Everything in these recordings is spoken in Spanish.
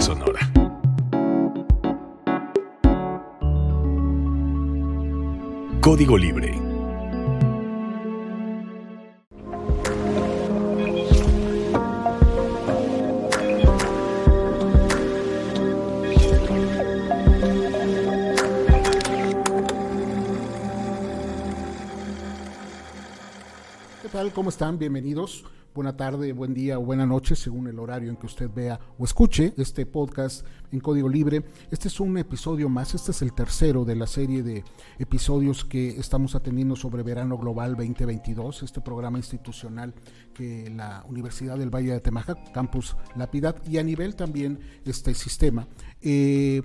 Sonora. Código Libre. ¿Qué tal? ¿Cómo están? Bienvenidos. Buena tarde, buen día o buena noche, según el horario en que usted vea o escuche este podcast en código libre. Este es un episodio más, este es el tercero de la serie de episodios que estamos atendiendo sobre Verano Global 2022, este programa institucional que la Universidad del Valle de Temajac, Campus La Piedad, y a nivel también este sistema. Eh,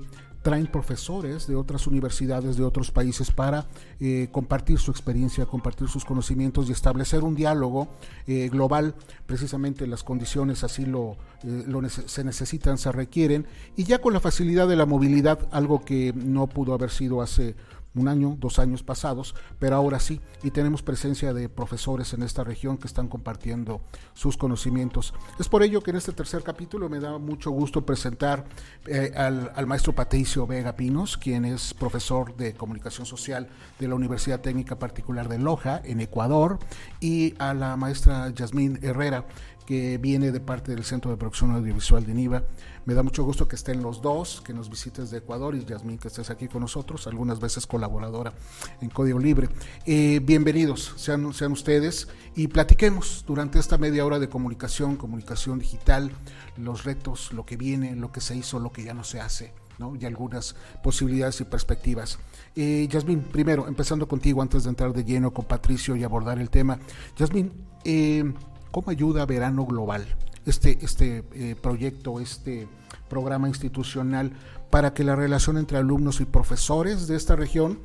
traen profesores de otras universidades de otros países para eh, compartir su experiencia, compartir sus conocimientos y establecer un diálogo eh, global. Precisamente las condiciones así lo, eh, se necesitan, se requieren, y ya con la facilidad de la movilidad, algo que no pudo haber sido hace un año, dos años pasados, pero ahora sí, y tenemos presencia de profesores en esta región que están compartiendo sus conocimientos. Es por ello que en este tercer capítulo me da mucho gusto presentar eh, al, al, maestro Patricio Vega Pinos, quien es profesor de comunicación social de la Universidad Técnica Particular de Loja, en Ecuador, y a la maestra Yasmín Herrera, que viene de parte del Centro de Producción Audiovisual de NIVA. Me da mucho gusto que estén los dos, que nos visites de Ecuador y Yasmín que estés aquí con nosotros, algunas veces colaboradora en Código Libre. Eh, bienvenidos sean, sean ustedes y platiquemos durante esta media hora de comunicación, comunicación digital, los retos, lo que viene, lo que se hizo, lo que ya no se hace. ¿no? y algunas posibilidades y perspectivas. Eh, Yasmín, primero, empezando contigo antes de entrar de lleno con Patricio y abordar el tema. Yasmín, eh, ¿Cómo ayuda Verano Global, este, este eh, proyecto, este programa institucional, para que la relación entre alumnos y profesores de esta región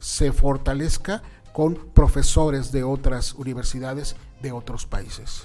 se fortalezca con profesores de otras universidades de otros países?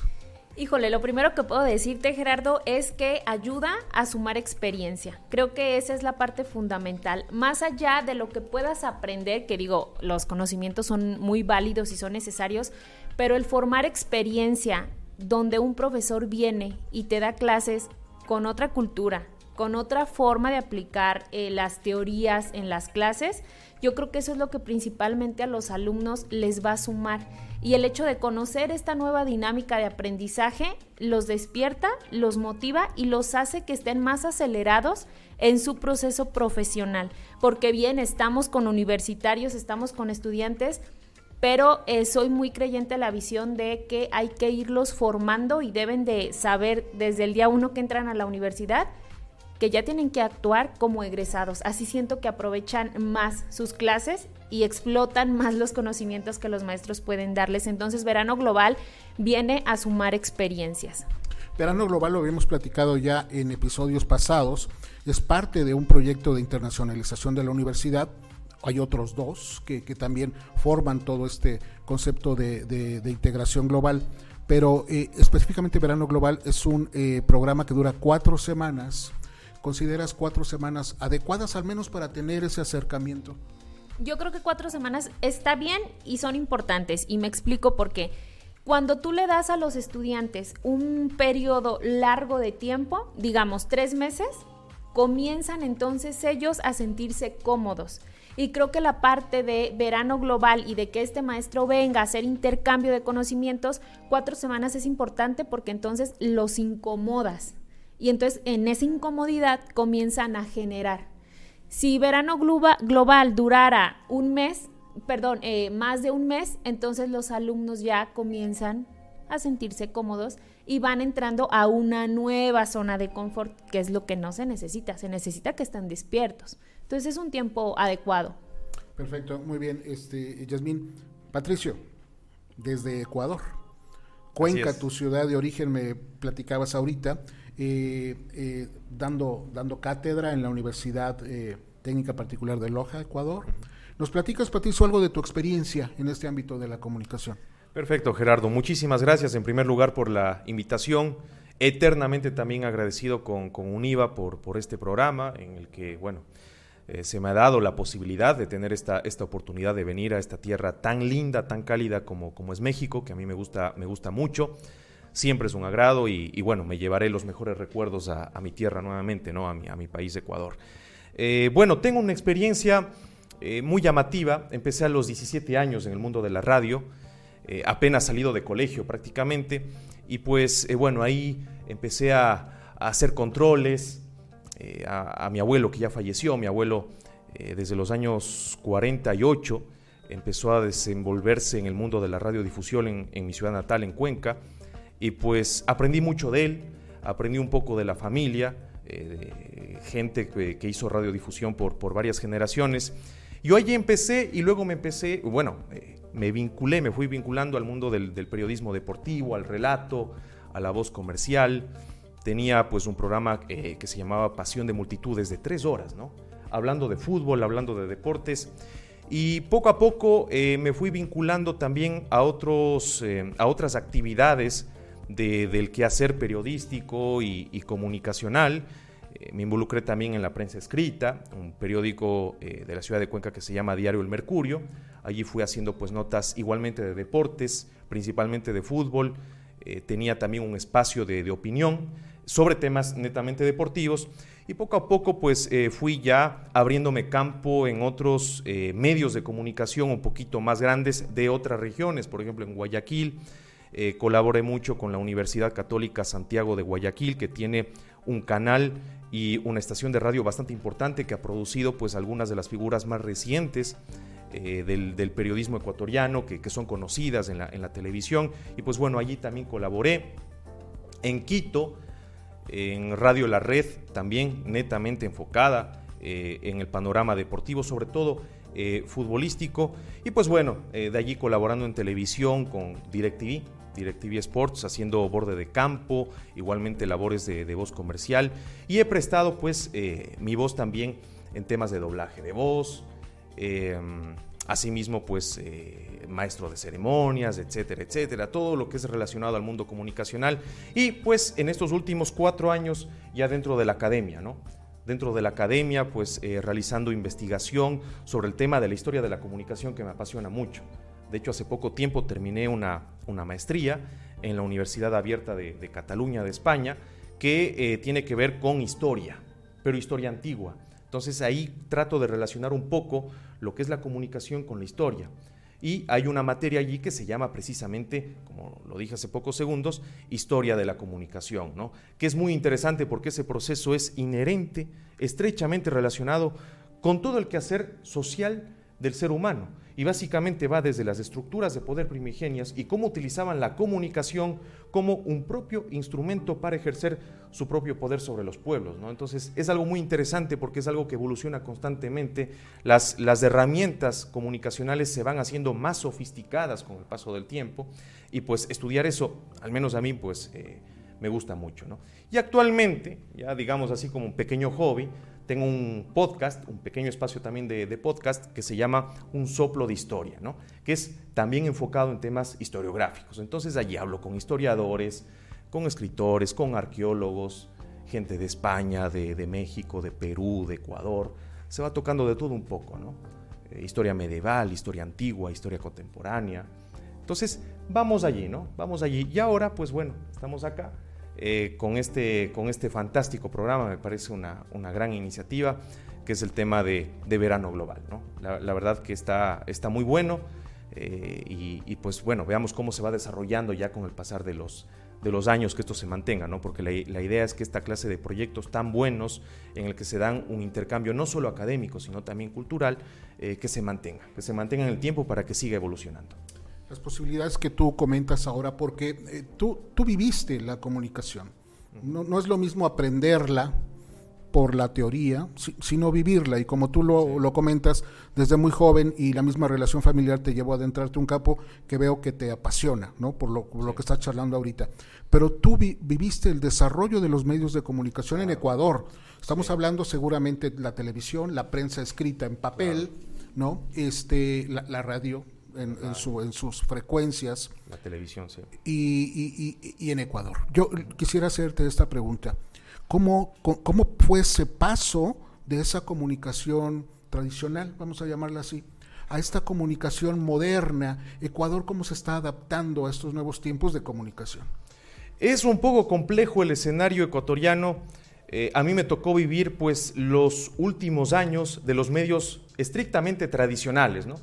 Híjole, lo primero que puedo decirte, Gerardo, es que ayuda a sumar experiencia. Creo que esa es la parte fundamental. Más allá de lo que puedas aprender, que digo, los conocimientos son muy válidos y son necesarios, pero el formar experiencia donde un profesor viene y te da clases con otra cultura, con otra forma de aplicar eh, las teorías en las clases, yo creo que eso es lo que principalmente a los alumnos les va a sumar. Y el hecho de conocer esta nueva dinámica de aprendizaje los despierta, los motiva y los hace que estén más acelerados en su proceso profesional. Porque bien, estamos con universitarios, estamos con estudiantes pero eh, soy muy creyente de la visión de que hay que irlos formando y deben de saber desde el día uno que entran a la universidad que ya tienen que actuar como egresados. Así siento que aprovechan más sus clases y explotan más los conocimientos que los maestros pueden darles. Entonces, Verano Global viene a sumar experiencias. Verano Global lo habíamos platicado ya en episodios pasados. Es parte de un proyecto de internacionalización de la universidad hay otros dos que, también forman todo este concepto de integración global, pero eh, específicamente Verano Global es un eh, programa que dura cuatro semanas. ¿Consideras cuatro semanas adecuadas al menos para tener ese acercamiento? Yo creo que cuatro semanas está bien y son importantes y me explico por qué. Cuando tú le das a los estudiantes un periodo largo de tiempo, digamos tres meses, comienzan entonces ellos a sentirse cómodos. Y creo que la parte de verano global y de que este maestro venga a hacer intercambio de conocimientos, cuatro semanas es importante porque entonces los incomodas. Y entonces en esa incomodidad comienzan a generar. Si verano global durara un mes, perdón, eh, más de un mes, entonces los alumnos ya comienzan a sentirse cómodos y van entrando a una nueva zona de confort, que es lo que no se necesita. Se necesita que estén despiertos. Entonces es un tiempo adecuado. Perfecto, muy bien. Este, Yasmín, Patricio, desde Ecuador. Cuenca, tu ciudad de origen, me platicabas ahorita, eh, eh, dando, dando cátedra en la Universidad eh, Técnica Particular de Loja, Ecuador. ¿Nos platicas, Patricio, algo de tu experiencia en este ámbito de la comunicación? Perfecto, Gerardo. Muchísimas gracias en primer lugar por la invitación. Eternamente también agradecido con, con UNIVA por, por este programa en el que, bueno, eh, se me ha dado la posibilidad de tener esta, esta oportunidad de venir a esta tierra tan linda, tan cálida como, como es México, que a mí me gusta, me gusta mucho. siempre es un agrado y, bueno, me llevaré los mejores recuerdos a, mi tierra nuevamente, ¿no? A mi, a mi país Ecuador. Eh, bueno, tengo una experiencia eh, muy llamativa. Empecé a los 17 años en el mundo de la radio, apenas salido de colegio prácticamente, y pues bueno, ahí empecé a, hacer controles a, mi abuelo que ya falleció, mi abuelo desde los años 48 empezó a desenvolverse en el mundo de la radiodifusión en, mi ciudad natal, en Cuenca, y pues aprendí mucho de él, aprendí un poco de la familia, eh, gente que, hizo radiodifusión por, varias generaciones. Yo allí empecé y luego me empecé, bueno, eh, me vinculé, me fui vinculando al mundo del, periodismo deportivo, al relato, a la voz comercial. Tenía pues un programa eh, que se llamaba Pasión de Multitudes de tres horas, ¿no? Hablando de fútbol, hablando de deportes. Y poco a poco me fui vinculando también a, otros, a otras actividades del quehacer periodístico y, comunicacional. Eh, me involucré también en la prensa escrita, un periódico eh, de la ciudad de Cuenca que se llama Diario El Mercurio. Allí fui haciendo pues notas igualmente de deportes, principalmente de fútbol. Eh, tenía también un espacio de, opinión sobre temas netamente deportivos. Y poco a poco pues fui ya abriéndome campo en otros medios de comunicación un poquito más grandes de otras regiones, por ejemplo en Guayaquil, eh, colaboré mucho con la Universidad Católica Santiago de Guayaquil, que tiene un canal y una estación de radio bastante importante que ha producido pues algunas de las figuras más recientes eh, del, periodismo ecuatoriano que, son conocidas en la, televisión. Y pues bueno allí también colaboré. En Quito en Radio La Red también netamente enfocada eh, en el panorama deportivo sobre todo futbolístico. Y pues bueno de allí colaborando en televisión con DirecTV DirecTV Sports haciendo borde de campo, igualmente labores de, voz comercial. Y he prestado pues eh, mi voz también en temas de doblaje de voz, em, asimismo pues eh, maestro de ceremonias, etcétera, etcétera, todo lo que es relacionado al mundo comunicacional y pues en estos últimos cuatro años ya dentro de la academia, ¿no? Dentro de la academia pues eh, realizando investigación sobre el tema de la historia de la comunicación que me apasiona mucho. De hecho, hace poco tiempo terminé una, una maestría en la Universidad Abierta de, Cataluña, de España, que eh, tiene que ver con historia, pero historia antigua. Entonces ahí trato de relacionar un poco lo que es la comunicación con la historia. Y hay una materia allí que se llama precisamente, como lo dije hace pocos segundos, historia de la comunicación, ¿no? que es muy interesante porque ese proceso es inherente, estrechamente relacionado con todo el quehacer social del ser humano y básicamente va desde las estructuras de poder primigenias y cómo utilizaban la comunicación como un propio instrumento para ejercer su propio poder sobre los pueblos. ¿no? Entonces es algo muy interesante porque es algo que evoluciona constantemente, las, las herramientas comunicacionales se van haciendo más sofisticadas con el paso del tiempo y pues estudiar eso, al menos a mí, pues... Eh, me gusta mucho. ¿no? Y actualmente, ya digamos así como un pequeño hobby, tengo un podcast, un pequeño espacio también de, podcast que se llama Un soplo de historia, ¿no? que es también enfocado en temas historiográficos. Entonces allí hablo con historiadores, con escritores, con arqueólogos, gente de España, de, México, de Perú, de Ecuador. Se va tocando de todo un poco, ¿no? Eh, historia medieval, historia antigua, historia contemporánea. Entonces, vamos allí, ¿no? Vamos allí. Y ahora, pues bueno, estamos acá eh, con, este, con este fantástico programa, me parece una, una gran iniciativa, que es el tema de, de verano global. ¿no? La, verdad que está, está muy bueno eh, y, pues bueno, veamos cómo se va desarrollando ya con el pasar de los, de los años que esto se mantenga, ¿no? porque la, idea es que esta clase de proyectos tan buenos en el que se dan un intercambio no solo académico, sino también cultural, eh, que se mantenga, que se mantenga en el tiempo para que siga evolucionando las posibilidades que tú comentas ahora, porque eh, tú, tú viviste la comunicación. No, no, es lo mismo aprenderla por la teoría, sino vivirla. Y como tú lo, lo, comentas, desde muy joven y la misma relación familiar te llevó a adentrarte un campo que veo que te apasiona, ¿no? Por lo, lo que estás charlando ahorita. Pero tú viviste el desarrollo de los medios de comunicación en Ecuador. Estamos hablando seguramente de la televisión, la prensa escrita en papel, ¿no? Este, la, la radio, en, su, en sus frecuencias. La televisión, sí. Y, en Ecuador. Yo quisiera hacerte esta pregunta. ¿Cómo, ¿Cómo fue ese paso de esa comunicación tradicional, vamos a llamarla así, a esta comunicación moderna? Ecuador, ¿cómo se está adaptando a estos nuevos tiempos de comunicación? Es un poco complejo el escenario ecuatoriano. Eh, a mí me tocó vivir pues los últimos años de los medios estrictamente tradicionales. ¿no?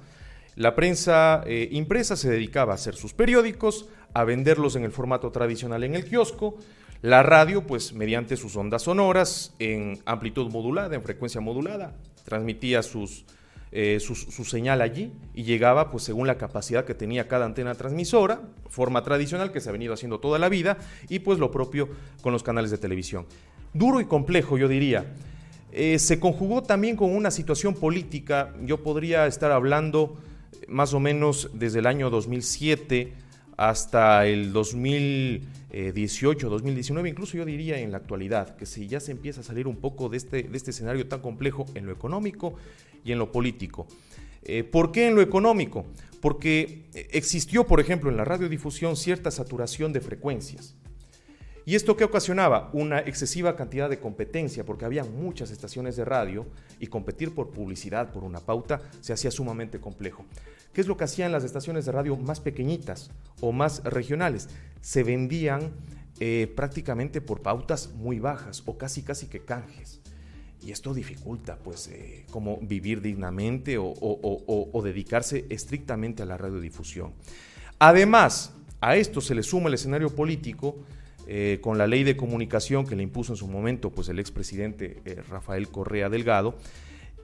La prensa eh, impresa se dedicaba a hacer sus periódicos, a venderlos en el formato tradicional en el kiosco. La radio, pues mediante sus ondas sonoras, en amplitud modulada, en frecuencia modulada, transmitía sus, eh, su, señal allí y llegaba pues según la capacidad que tenía cada antena transmisora, forma tradicional que se ha venido haciendo toda la vida y pues lo propio con los canales de televisión. Duro y complejo, yo diría. Eh, se conjugó también con una situación política, yo podría estar hablando más o menos desde el año 2007 hasta el 2018, 2019, incluso yo diría en la actualidad, que si ya se empieza a salir un poco de este, de este escenario tan complejo en lo económico y en lo político. Eh, ¿Por qué en lo económico? Porque existió, por ejemplo, en la radiodifusión cierta saturación de frecuencias. ¿Y esto qué ocasionaba? Una excesiva cantidad de competencia, porque había muchas estaciones de radio y competir por publicidad, por una pauta, se hacía sumamente complejo. ¿Qué es lo que hacían las estaciones de radio más pequeñitas o más regionales? Se vendían eh, prácticamente por pautas muy bajas o casi casi que canjes. Y esto dificulta, pues, eh, como vivir dignamente o, dedicarse estrictamente a la radiodifusión. Además, a esto se le suma el escenario político eh, con la ley de comunicación que le impuso en su momento pues, el expresidente eh, Rafael Correa Delgado,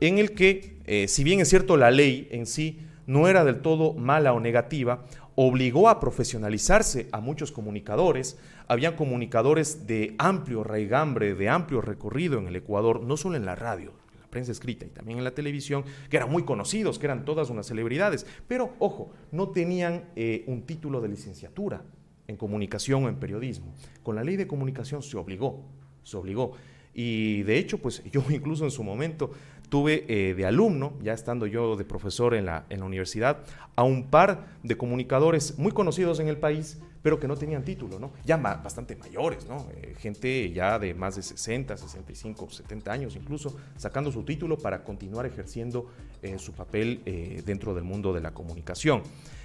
en el que, eh, si bien es cierto la ley en sí no era del todo mala o negativa, obligó a profesionalizarse a muchos comunicadores. Habían comunicadores de amplio raigambre, de amplio recorrido en el Ecuador, no solo en la radio, en la prensa escrita y también en la televisión, que eran muy conocidos, que eran todas unas celebridades. Pero, ojo, no tenían un título de licenciatura en comunicación o en periodismo. Con la ley de comunicación se obligó, se obligó. Y de hecho, pues yo incluso en su momento tuve eh, de alumno, ya estando yo de profesor en la, en la universidad, a un par de comunicadores muy conocidos en el país, pero que no tenían título, ¿no? Ya bastante mayores, ¿no? Eh, gente ya de más de 60, 65, 70 años incluso, sacando su título para continuar ejerciendo eh, su papel dentro del mundo de la comunicación.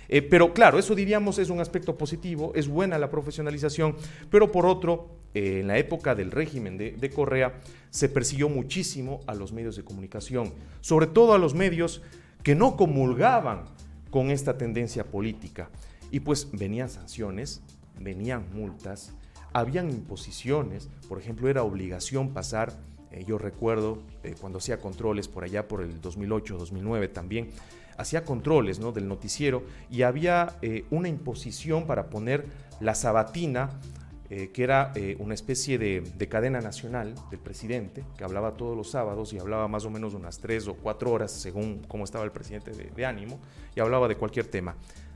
Pero claro, eso diríamos es un aspecto positivo, es buena la profesionalización, pero por otro, eh, en la época del régimen de, Correa se persiguió muchísimo a los medios de comunicación, sobre todo a los medios que no comulgaban con esta tendencia política. Y pues venían sanciones, venían multas, habían imposiciones, por ejemplo, era obligación pasar eh, yo recuerdo cuando hacía controles por allá por el 2008, 2009 también, hacía controles ¿no? del noticiero y había eh, una imposición para poner la sabatina, eh, que era eh, una especie de, cadena nacional del presidente, que hablaba todos los sábados y hablaba más o menos unas tres o cuatro horas según cómo estaba el presidente de, ánimo, y hablaba de cualquier tema.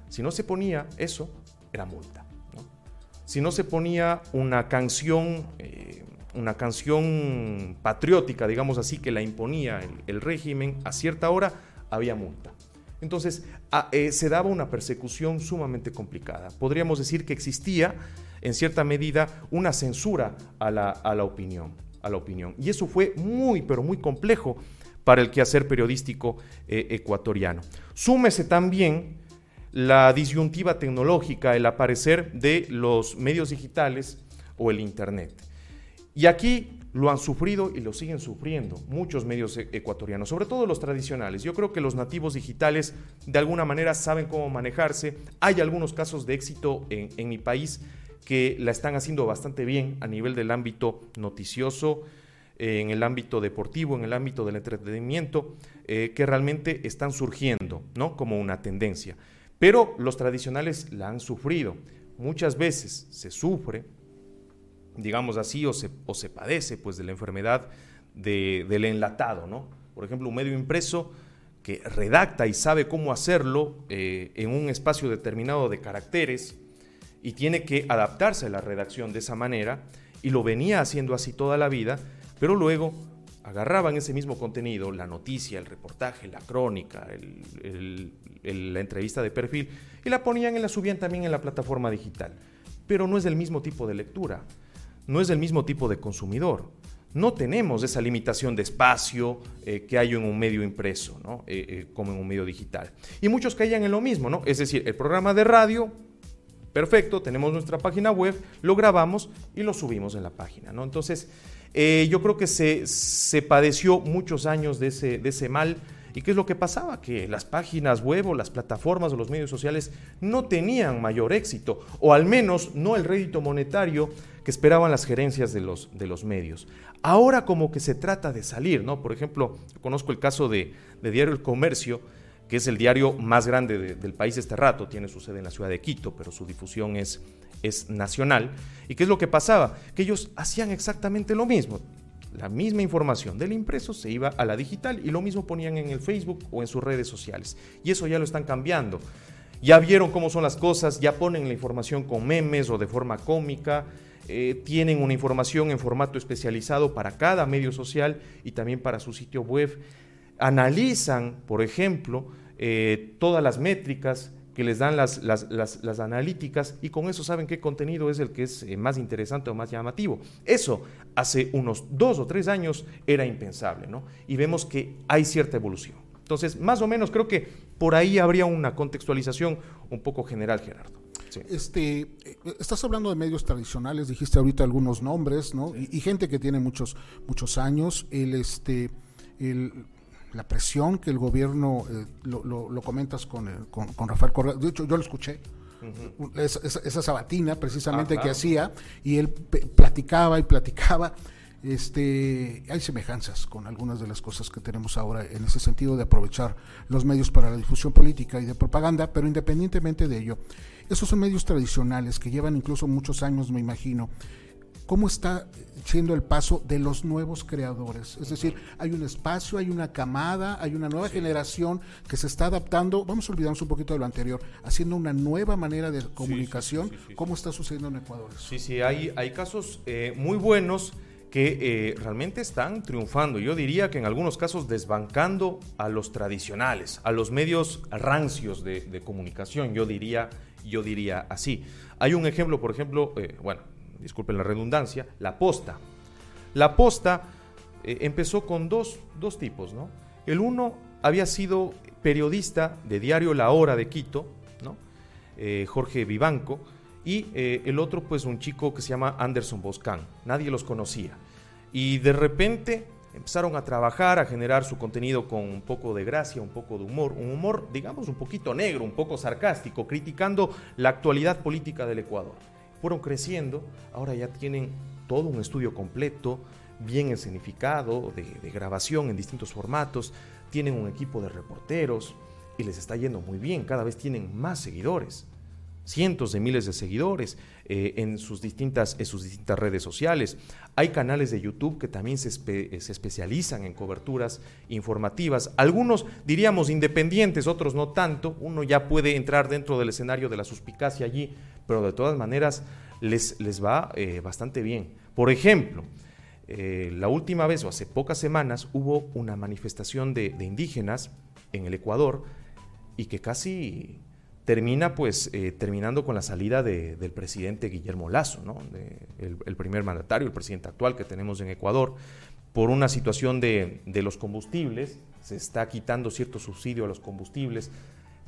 Si no se ponía eso, era multa. Si no se ponía una canción una canción patriótica, digamos así, que la imponía el, régimen a cierta hora, había multa. Entonces, eh, se daba una persecución sumamente complicada. Podríamos decir que existía, en cierta medida, una censura a la, opinión, a la opinión. Y eso fue muy, pero muy complejo para el quehacer periodístico eh, ecuatoriano. Súmese también la disyuntiva tecnológica, el aparecer de los medios digitales o el Internet. Y aquí lo han sufrido y lo siguen sufriendo muchos medios e-, ecuatorianos, sobre todo los tradicionales. Yo creo que los nativos digitales de alguna manera saben cómo manejarse. Hay algunos casos de éxito en, mi país que la están haciendo bastante bien a nivel del ámbito noticioso, en el ámbito deportivo, en el ámbito del entretenimiento, eh, que realmente están surgiendo, ¿no? Como una tendencia. Pero los tradicionales la han sufrido. Muchas veces se sufre, digamos así, o se, o se padece pues de la enfermedad del enlatado, ¿no? Por ejemplo, un medio impreso que redacta y sabe cómo hacerlo eh, en un espacio determinado de caracteres y tiene que adaptarse a la redacción de esa manera y lo venía haciendo así toda la vida, pero luego agarraban ese mismo contenido, la noticia, el reportaje, la crónica, la entrevista de perfil, y la ponían y la subían también en la plataforma digital. Pero no es el mismo tipo de lectura no es el mismo tipo de consumidor. No tenemos esa limitación de espacio eh, que hay en un medio impreso, ¿no? Eh, eh, como en un medio digital. Y muchos caían en lo mismo, ¿no? Es decir, el programa de radio Perfecto, tenemos nuestra página web, lo grabamos y lo subimos en la página, ¿no? Entonces, yo creo que se, se, padeció muchos años de ese, de ese mal. ¿Y qué es lo que pasaba? Que las páginas web o las plataformas o los medios sociales no tenían mayor éxito, o al menos no el rédito monetario que esperaban las gerencias de los, de los medios. Ahora como que se trata de salir, ¿no? Por ejemplo, conozco el caso de, de Diario El Comercio, que es el diario más grande del país este rato, tiene su sede en la ciudad de Quito, pero su difusión es, es nacional. ¿Y qué es lo que pasaba? Que ellos hacían exactamente lo mismo. La misma información del impreso se iba a la digital y lo mismo ponían en el Facebook o en sus redes sociales. Y eso ya lo están cambiando. Ya vieron cómo son las cosas, ya ponen la información con memes o de forma cómica, eh, tienen una información en formato especializado para cada medio social y también para su sitio web analizan, por ejemplo, eh, todas las métricas que les dan las, las, analíticas y con eso saben qué contenido es el que es eh, más interesante o más llamativo. Eso hace unos dos o tres años era impensable, ¿no? Y vemos que hay cierta evolución. Entonces, más o menos creo que por ahí habría una contextualización un poco general, Gerardo. Este, estás hablando de medios tradicionales, dijiste ahorita algunos nombres, ¿no? Y, gente que tiene muchos, muchos años. El, este, el, la presión que el gobierno, eh, lo, comentas con, con, Rafael Correa, de hecho yo lo escuché, esa, sabatina precisamente ah, que hacía, y él platicaba y platicaba, este, hay semejanzas con algunas de las cosas que tenemos ahora en ese sentido de aprovechar los medios para la difusión política y de propaganda, pero independientemente de ello, esos son medios tradicionales que llevan incluso muchos años, me imagino, cómo está siendo el paso de los nuevos creadores. Es decir, hay un espacio, hay una camada, hay una nueva generación que se está adaptando, vamos a olvidarnos un poquito de lo anterior, haciendo una nueva manera de comunicación. ¿Cómo está sucediendo en Ecuador? Sí, sí, hay, hay casos eh, muy buenos que eh, realmente están triunfando. Yo diría que en algunos casos desbancando a los tradicionales, a los medios rancios de, comunicación, yo diría, yo diría así. Hay un ejemplo, por ejemplo, eh, bueno, disculpen la redundancia, la posta. La posta eh, empezó con dos, tipos, ¿no? El uno había sido periodista de diario La Hora de Quito. Eh, Jorge Vivanco, y eh, el otro, pues un chico que se llama Anderson Boscan. Nadie los conocía. Y de repente empezaron a trabajar, a generar su contenido con un poco de gracia, un poco de humor, un humor, digamos, un poquito negro, un poco sarcástico, criticando la actualidad política del Ecuador fueron creciendo, ahora ya tienen todo un estudio completo, bien escenificado, de, de, grabación en distintos formatos, tienen un equipo de reporteros y les está yendo muy bien, cada vez tienen más seguidores, cientos de miles de seguidores eh, en, sus distintas, en sus distintas redes sociales. Hay canales de YouTube que también se, se especializan en coberturas informativas, algunos diríamos independientes, otros no tanto, uno ya puede entrar dentro del escenario de la suspicacia allí, pero de todas maneras les, les va eh, bastante bien. Por ejemplo, eh, la última vez o hace pocas semanas hubo una manifestación de, indígenas en el Ecuador y que casi termina pues eh, terminando con la salida del presidente Guillermo Lazo, ¿no? el, primer mandatario, el presidente actual que tenemos en Ecuador, por una situación de, de los combustibles, se está quitando cierto subsidio a los combustibles,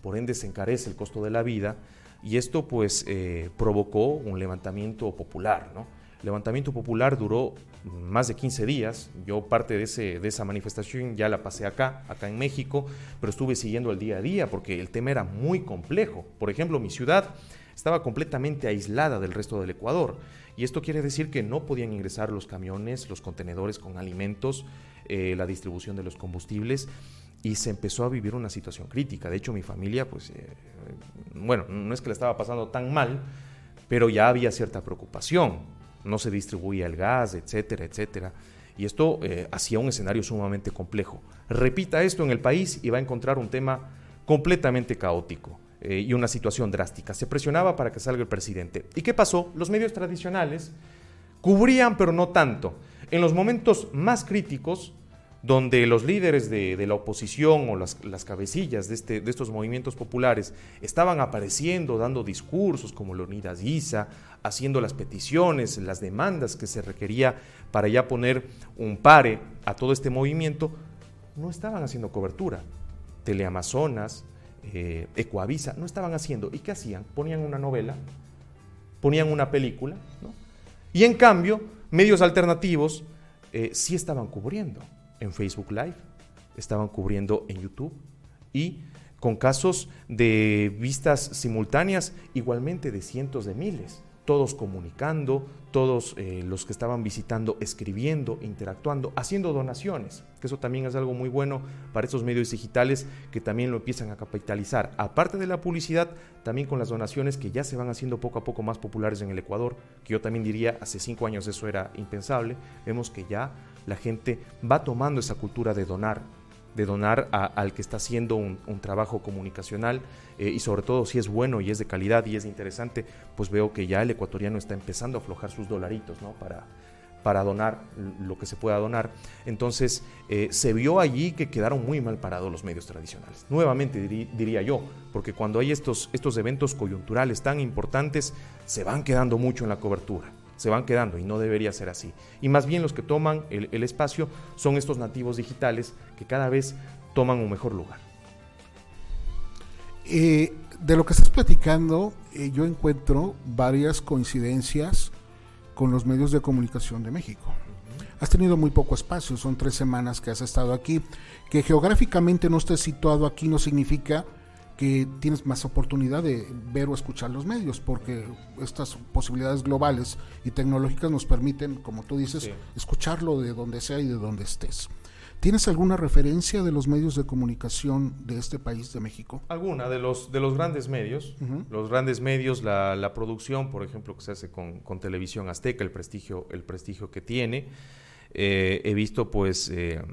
por ende se encarece el costo de la vida y esto pues eh, provocó un levantamiento popular, ¿no? El levantamiento popular duró más de 15 días. Yo parte de, ese, de esa manifestación ya la pasé acá, acá en México, pero estuve siguiendo el día a día porque el tema era muy complejo. Por ejemplo, mi ciudad estaba completamente aislada del resto del Ecuador. Y esto quiere decir que no podían ingresar los camiones, los contenedores con alimentos, eh, la distribución de los combustibles y se empezó a vivir una situación crítica. De hecho, mi familia, pues, eh, bueno, no es que le estaba pasando tan mal, pero ya había cierta preocupación. No se distribuía el gas, etcétera, etcétera. Y esto eh, hacía un escenario sumamente complejo. Repita esto en el país y va a encontrar un tema completamente caótico eh, y una situación drástica. Se presionaba para que salga el presidente. ¿Y qué pasó? Los medios tradicionales cubrían, pero no tanto. En los momentos más críticos, donde los líderes de, la oposición o las, cabecillas este, de, estos movimientos populares estaban apareciendo, dando discursos como Leonidas Guisa, haciendo las peticiones, las demandas que se requería para ya poner un pare a todo este movimiento, no estaban haciendo cobertura. Teleamazonas, eh, Ecoavisa, no estaban haciendo. ¿Y qué hacían? Ponían una novela ponían una película, ¿no? Y en cambio, medios alternativos eh, sí estaban cubriendo en Facebook Live, estaban cubriendo en YouTube. Y con casos de vistas simultáneas igualmente de cientos de miles todos comunicando, todos eh, los que estaban visitando escribiendo, interactuando, haciendo donaciones, que eso también es algo muy bueno para estos medios digitales que también lo empiezan a capitalizar. Aparte de la publicidad, también con las donaciones que ya se van haciendo poco a poco más populares en el Ecuador, que yo también diría hace cinco años eso era impensable, vemos que ya la gente va tomando esa cultura de donar, de donar al que está haciendo un, trabajo comunicacional eh, y sobre todo si es bueno y es de calidad y es interesante, pues veo que ya el ecuatoriano está empezando a aflojar sus dolaritos ¿no? para, para donar lo que se pueda donar. Entonces eh, se vio allí que quedaron muy mal parados los medios tradicionales. Nuevamente diría yo, porque cuando hay estos, estos eventos coyunturales tan importantes, se van quedando mucho en la cobertura se van quedando y no debería ser así. Y más bien los que toman el, espacio son estos nativos digitales que cada vez toman un mejor lugar. Eh, de lo que estás platicando, eh, yo encuentro varias coincidencias con los medios de comunicación de México. Has tenido muy poco espacio, son tres semanas que has estado aquí. Que geográficamente no estés situado aquí no significa que tienes más oportunidad de ver o escuchar los medios, porque estas posibilidades globales y tecnológicas nos permiten, como tú dices, escucharlo de donde sea y de donde estés. ¿Tienes alguna referencia de los medios de comunicación de este país, de México? Alguna, de los, de los grandes medios. Los grandes medios, la, producción, por ejemplo, que se hace con, Televisión Azteca, el prestigio, el prestigio que tiene. Eh, he visto, pues, eh,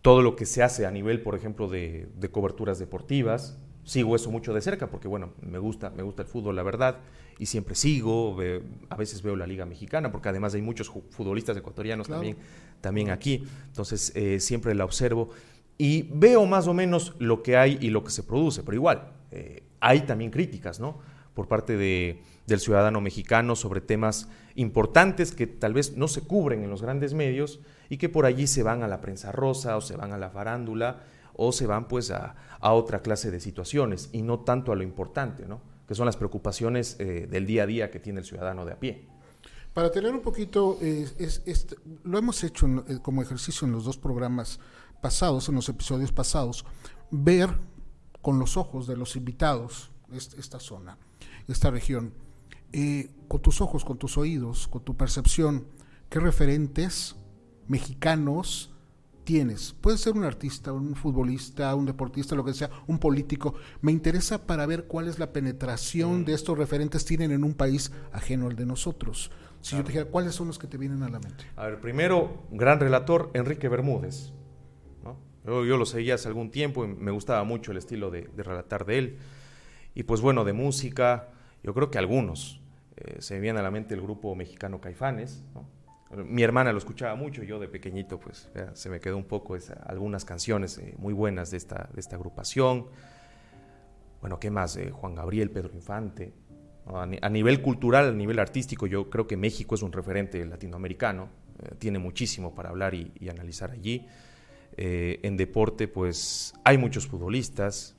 todo lo que se hace a nivel, por ejemplo, de, de coberturas deportivas, sigo eso mucho de cerca porque, bueno, me gusta, me gusta el fútbol, la verdad, y siempre sigo, a veces veo la Liga Mexicana, porque además hay muchos futbolistas ecuatorianos también, también aquí, entonces eh, siempre la observo y veo más o menos lo que hay y lo que se produce, pero igual, eh, hay también críticas, ¿no? Por parte de, del ciudadano mexicano sobre temas importantes que tal vez no se cubren en los grandes medios y que por allí se van a la prensa rosa o se van a la farándula o se van pues a, otra clase de situaciones y no tanto a lo importante, ¿no? que son las preocupaciones eh, del día a día que tiene el ciudadano de a pie. Para tener un poquito, lo hemos hecho eh, como ejercicio en los dos programas pasados, en los episodios pasados, ver con los ojos de los invitados esta zona, esta región, eh, con tus ojos, con tus oídos, con tu percepción, qué referentes mexicanos tienes. Puede ser un artista, un futbolista, un deportista, lo que sea, un político. Me interesa para ver cuál es la penetración mm. de estos referentes tienen en un país ajeno al de nosotros. Si yo te dijera, ¿cuáles son los que te vienen a la mente? A ver, primero, gran relator, Enrique Bermúdez. Yo, lo seguía hace algún tiempo y me gustaba mucho el estilo de, relatar de él. Y pues bueno, de música, yo creo que algunos. Eh, se me viene a la mente el grupo mexicano Caifanes, ¿no? Mi hermana lo escuchaba mucho, yo de pequeñito pues se me quedó un poco algunas canciones eh, muy buenas de esta, de esta agrupación. Bueno, ¿qué más? Eh, Juan Gabriel, Pedro Infante. A, nivel cultural, a nivel artístico, yo creo que México es un referente latinoamericano, eh, tiene muchísimo para hablar y, analizar allí. en deporte, pues hay muchos futbolistas,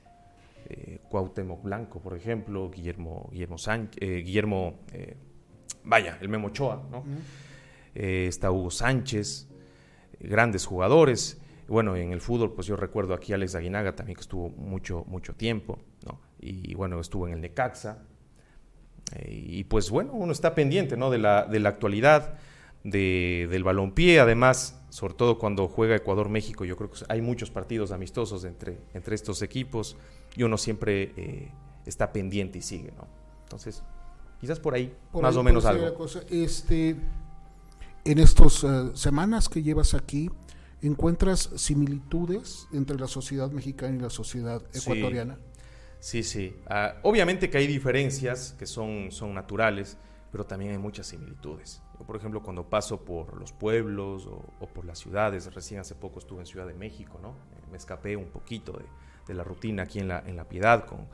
Cuauhtémoc Blanco, por ejemplo, Guillermo, Guillermo, Sánchez, Guillermo vaya, el Memo Ochoa, ¿no? Eh, está Hugo Sánchez, grandes jugadores. Bueno, en el fútbol, pues yo recuerdo aquí a Alex Aguinaga también que estuvo mucho, mucho tiempo, ¿no? Y bueno, estuvo en el Necaxa. Eh, y pues bueno, uno está pendiente, ¿no? De la, de la actualidad, de, del balompié, además, sobre todo cuando juega Ecuador-México, yo creo que hay muchos partidos amistosos entre, entre estos equipos y uno siempre eh, está pendiente y sigue, ¿no? Entonces, quizás por ahí, más o menos algo. Este, en estas eh, semanas que llevas aquí, ¿encuentras similitudes entre la sociedad mexicana y la sociedad ecuatoriana? Sí, sí. Ah, obviamente que hay diferencias que son, son naturales, pero también hay muchas similitudes. Yo, por ejemplo, cuando paso por los pueblos o, por las ciudades, recién hace poco estuve en Ciudad de México, ¿no? Eh, me escapé un poquito de, la rutina aquí en la, en la Piedad con,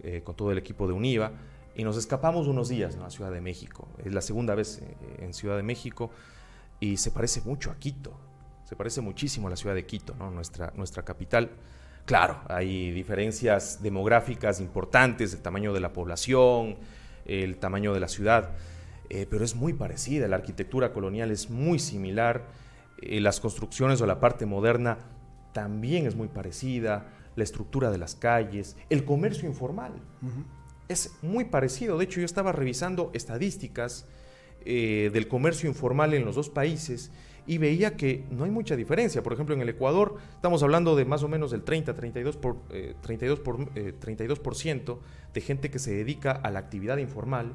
eh, con todo el equipo de UNIVA y nos escapamos unos días ¿no? a Ciudad de México. Es la segunda vez eh, en Ciudad de México y se parece mucho a Quito. Se parece muchísimo a la ciudad de Quito, nuestra, nuestra capital. Claro, hay diferencias demográficas importantes, el tamaño de la población, el tamaño de la ciudad, eh, pero es muy parecida, la arquitectura colonial es muy similar, eh, las construcciones o la parte moderna también es muy parecida, la estructura de las calles, el comercio informal. Es muy parecido, de hecho yo estaba revisando estadísticas eh, del comercio informal en los dos países y veía que no hay mucha diferencia. Por ejemplo, en el Ecuador estamos hablando de más o menos del 30-32% por, 32 por, 32 de gente que se dedica a la actividad informal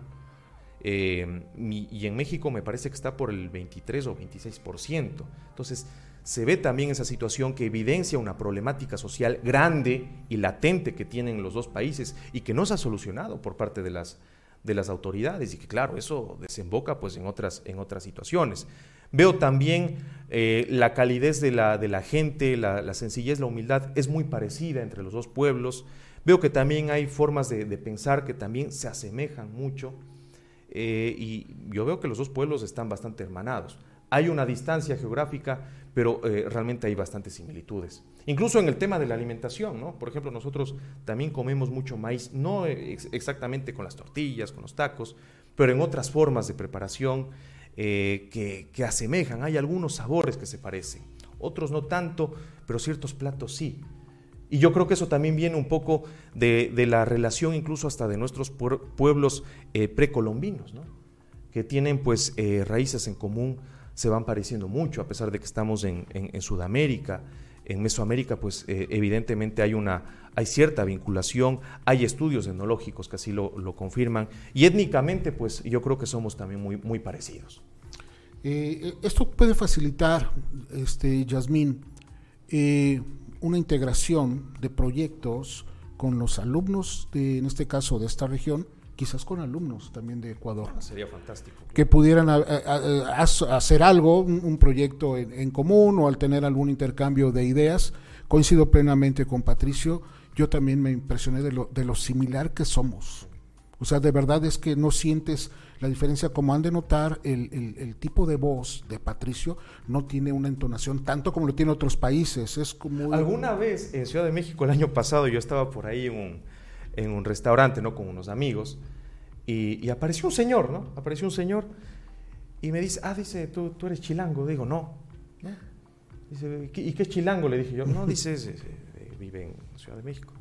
eh, y en México me parece que está por el 23 o 26%. Entonces, se ve también esa situación que evidencia una problemática social grande y latente que tienen los dos países y que no se ha solucionado por parte de las, de las autoridades y que claro, eso desemboca pues en otras, en otras situaciones. Veo también eh, la calidez de la, de la gente, la, sencillez, la humildad es muy parecida entre los dos pueblos. Veo que también hay formas de pensar que también se asemejan mucho. Eh, y yo veo que los dos pueblos están bastante hermanados. Hay una distancia geográfica, pero eh, realmente hay bastantes similitudes. Incluso en el tema de la alimentación, ¿no? Por ejemplo, nosotros también comemos mucho maíz, no exactamente con las tortillas, con los tacos, pero en otras formas de preparación eh, que, que asemejan. Hay algunos sabores que se parecen, otros no tanto, pero ciertos platos sí. Y yo creo que eso también viene un poco de, la relación incluso hasta de nuestros pueblos eh, precolombinos, ¿no? que tienen pues eh, raíces en común, se van pareciendo mucho, a pesar de que estamos en, Sudamérica, en Mesoamérica pues eh, evidentemente hay, una, hay cierta vinculación, hay estudios etnológicos que así lo, confirman, y étnicamente pues yo creo que somos también muy, muy parecidos. esto puede facilitar, este, Yasmín, una integración de proyectos con los alumnos, de, en este caso de esta región, quizás con alumnos también de Ecuador. Ah, sería fantástico. Que pudieran hacer algo, un, proyecto en, común o al tener algún intercambio de ideas. Coincido plenamente con Patricio, yo también me impresioné de lo, de lo similar que somos. O sea, de verdad es que no sientes la diferencia, como han de notar, el, tipo de voz de Patricio no tiene una entonación tanto como lo tiene otros países. Es como... Alguna vez en Ciudad de México el año pasado yo estaba por ahí en un, en un restaurante, ¿no? Con unos amigos y, apareció un señor, ¿no? Apareció un señor y me dice, ah, dice, tú, tú eres chilango. Digo, no. Dice, ¿y qué es chilango? Le dije yo, no, dice, vive en Ciudad de México.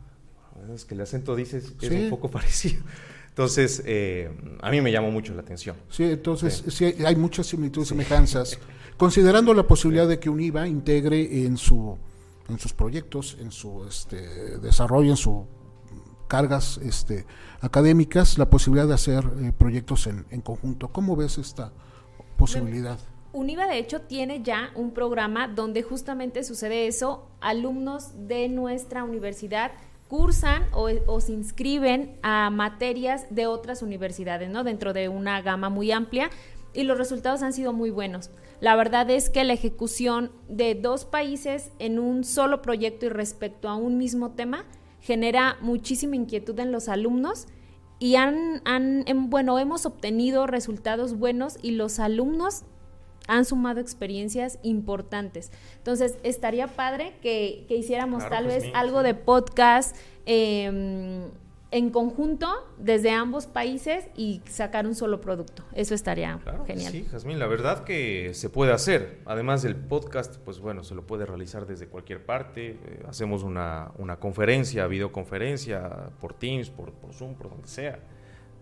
Es que el acento dices es un poco parecido. Entonces, eh, a mí me llamó mucho la atención. Sí, entonces sí, hay muchas similitudes, y semejanzas. Considerando la posibilidad de que UNIVA integre en su en sus proyectos, en su este, desarrollo, en sus cargas este, académicas, la posibilidad de hacer eh, proyectos en, conjunto. ¿Cómo ves esta posibilidad? UNIVA de hecho tiene ya un programa donde justamente sucede eso, alumnos de nuestra universidad cursan o, se inscriben a materias de otras universidades, ¿no? Dentro de una gama muy amplia y los resultados han sido muy buenos. La verdad es que la ejecución de dos países en un solo proyecto y respecto a un mismo tema genera muchísima inquietud en los alumnos y han, han em, bueno, hemos obtenido resultados buenos y los alumnos han sumado experiencias importantes. Entonces, estaría padre que, hiciéramos tal vez algo de podcast em, en conjunto desde ambos países y sacar un solo producto. Eso estaría genial. Sí, Jazmín, la verdad que se puede hacer. Además del podcast, pues bueno, se lo puede realizar desde cualquier parte. Eh, hacemos una, conferencia, videoconferencia, por Teams, por, Zoom, por donde sea.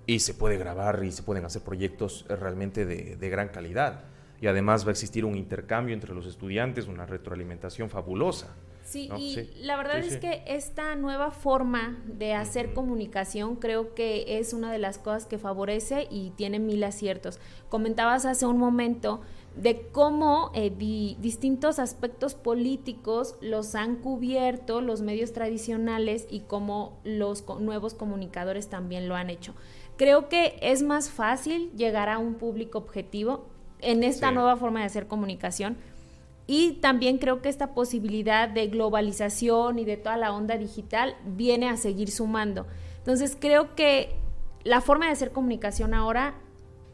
Y se puede grabar y se pueden hacer proyectos realmente de, de gran calidad y además va a existir un intercambio entre los estudiantes, una retroalimentación fabulosa. Sí, y la verdad es que esta nueva forma de hacer comunicación creo que es una de las cosas que favorece y tiene mil aciertos. Comentabas hace un momento de cómo eh, distintos aspectos políticos los han cubierto los medios tradicionales y cómo los nuevos comunicadores también lo han hecho. Creo que es más fácil llegar a un público objetivo en esta nueva forma de hacer comunicación. Y también creo que esta posibilidad de globalización y de toda la onda digital viene a seguir sumando. Entonces creo que la forma de hacer comunicación ahora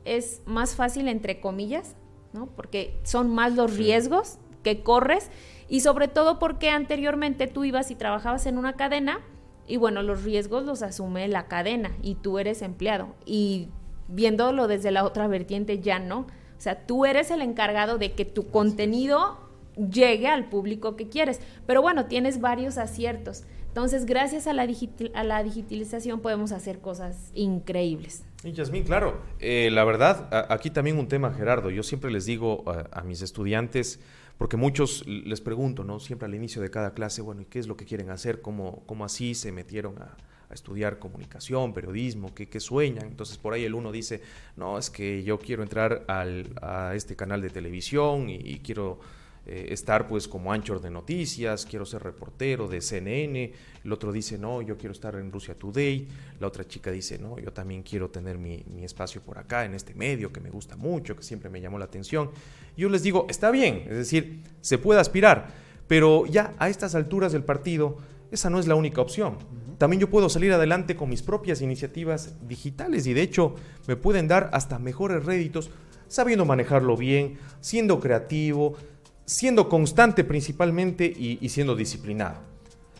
es más fácil, entre comillas, ¿no? porque son más los riesgos que corres y sobre todo porque anteriormente tú ibas y trabajabas en una cadena Y bueno, los riesgos los asume la cadena y tú eres empleado. Y viéndolo desde la otra vertiente, ya no. Sea, tú eres el encargado de que tu contenido llegue al público que quieres. Pero bueno, tienes varios aciertos. Entonces, gracias a la, a la digitalización podemos hacer cosas increíbles. Y Yasmín, claro, eh, la verdad, aquí también un tema, Gerardo. Yo siempre les digo a, mis estudiantes, porque muchos les pregunto, ¿no? Siempre al inicio de cada clase, bueno, ¿y qué es lo que quieren hacer? ¿Cómo, cómo así se metieron a, estudiar comunicación, periodismo? ¿qué, ¿Qué, sueñan? Entonces por ahí el uno dice, no, es que yo quiero entrar al, a este canal de televisión y quiero eh, estar pues como anchor de noticias, quiero ser reportero de CNN, el otro dice, no, yo quiero estar en Rusia Today, la otra chica dice, no, yo también quiero tener mi, espacio por acá, en este medio que me gusta mucho, que siempre me llamó la atención. Yo les digo, está bien, es decir, se puede aspirar, pero ya a estas alturas del partido, esa no es la única opción. También yo puedo salir adelante con mis propias iniciativas digitales y de hecho me pueden dar hasta mejores réditos sabiendo manejarlo bien, siendo creativo, siendo constante principalmente y, siendo disciplinado.